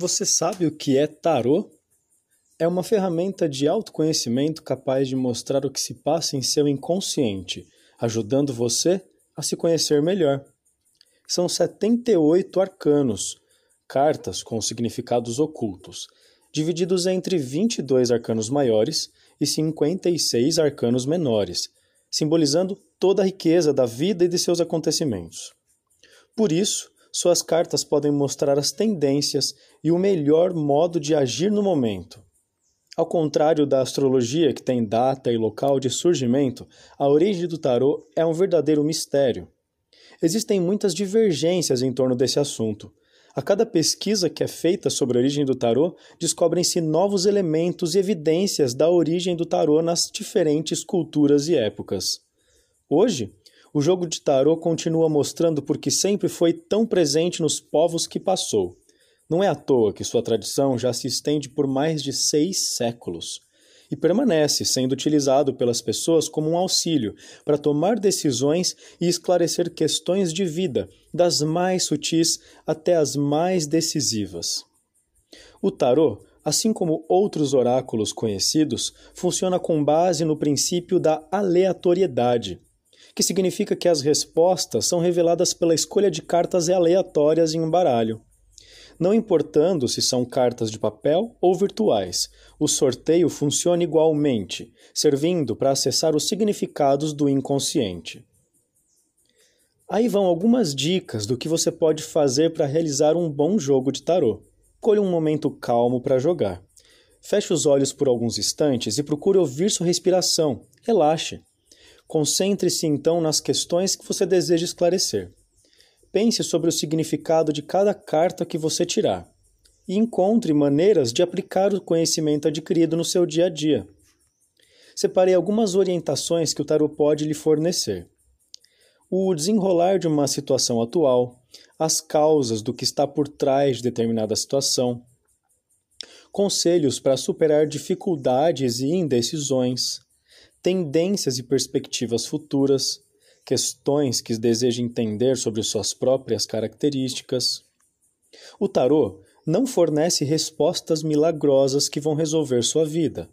Você sabe o que é tarô? É uma ferramenta de autoconhecimento capaz de mostrar o que se passa em seu inconsciente, ajudando você a se conhecer melhor. São 78 arcanos, cartas com significados ocultos, divididos entre 22 arcanos maiores e 56 arcanos menores, simbolizando toda a riqueza da vida e de seus acontecimentos. Por isso, suas cartas podem mostrar as tendências e o melhor modo de agir no momento. Ao contrário da astrologia, que tem data e local de surgimento, a origem do tarô é um verdadeiro mistério. Existem muitas divergências em torno desse assunto. A cada pesquisa que é feita sobre a origem do tarô, descobrem-se novos elementos e evidências da origem do tarô nas diferentes culturas e épocas. Hoje, o jogo de tarô continua mostrando porque sempre foi tão presente nos povos que passou. Não é à toa que sua tradição já se estende por mais de seis séculos e permanece sendo utilizado pelas pessoas como um auxílio para tomar decisões e esclarecer questões de vida, das mais sutis até as mais decisivas. O tarô, assim como outros oráculos conhecidos, funciona com base no princípio da aleatoriedade que significa que as respostas são reveladas pela escolha de cartas aleatórias em um baralho. Não importando se são cartas de papel ou virtuais, o sorteio funciona igualmente, servindo para acessar os significados do inconsciente. Aí vão algumas dicas do que você pode fazer para realizar um bom jogo de tarô. Colhe um momento calmo para jogar. Feche os olhos por alguns instantes e procure ouvir sua respiração. Relaxe. Concentre-se então nas questões que você deseja esclarecer. Pense sobre o significado de cada carta que você tirar e encontre maneiras de aplicar o conhecimento adquirido no seu dia a dia. Separei algumas orientações que o tarot pode lhe fornecer. O desenrolar de uma situação atual, as causas do que está por trás de determinada situação, conselhos para superar dificuldades e indecisões, tendências e perspectivas futuras, questões que deseja entender sobre suas próprias características. O tarô não fornece respostas milagrosas que vão resolver sua vida,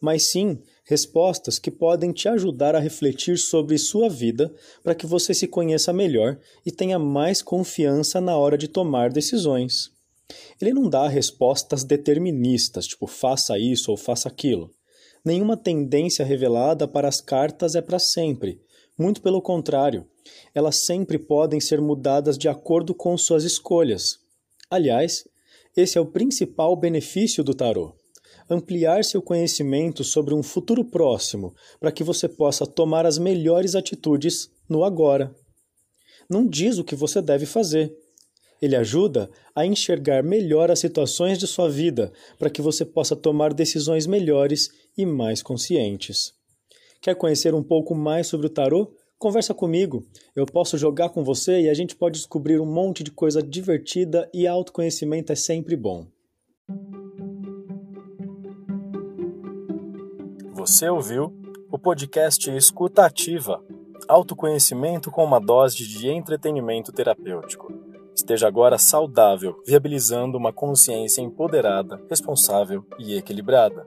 mas sim respostas que podem te ajudar a refletir sobre sua vida para que você se conheça melhor e tenha mais confiança na hora de tomar decisões. Ele não dá respostas deterministas, tipo faça isso ou faça aquilo. Nenhuma tendência revelada para as cartas é para sempre. Muito pelo contrário, elas sempre podem ser mudadas de acordo com suas escolhas. Aliás, esse é o principal benefício do tarô. Ampliar seu conhecimento sobre um futuro próximo para que você possa tomar as melhores atitudes no agora. Não diz o que você deve fazer, ele ajuda a enxergar melhor as situações de sua vida para que você possa tomar decisões melhores e mais conscientes. Quer conhecer um pouco mais sobre o tarô? Conversa comigo. Eu posso jogar com você e a gente pode descobrir um monte de coisa divertida e autoconhecimento é sempre bom. Você ouviu o podcast Escuta Ativa Autoconhecimento com uma dose de entretenimento terapêutico. Esteja agora saudável, viabilizando uma consciência empoderada, responsável e equilibrada.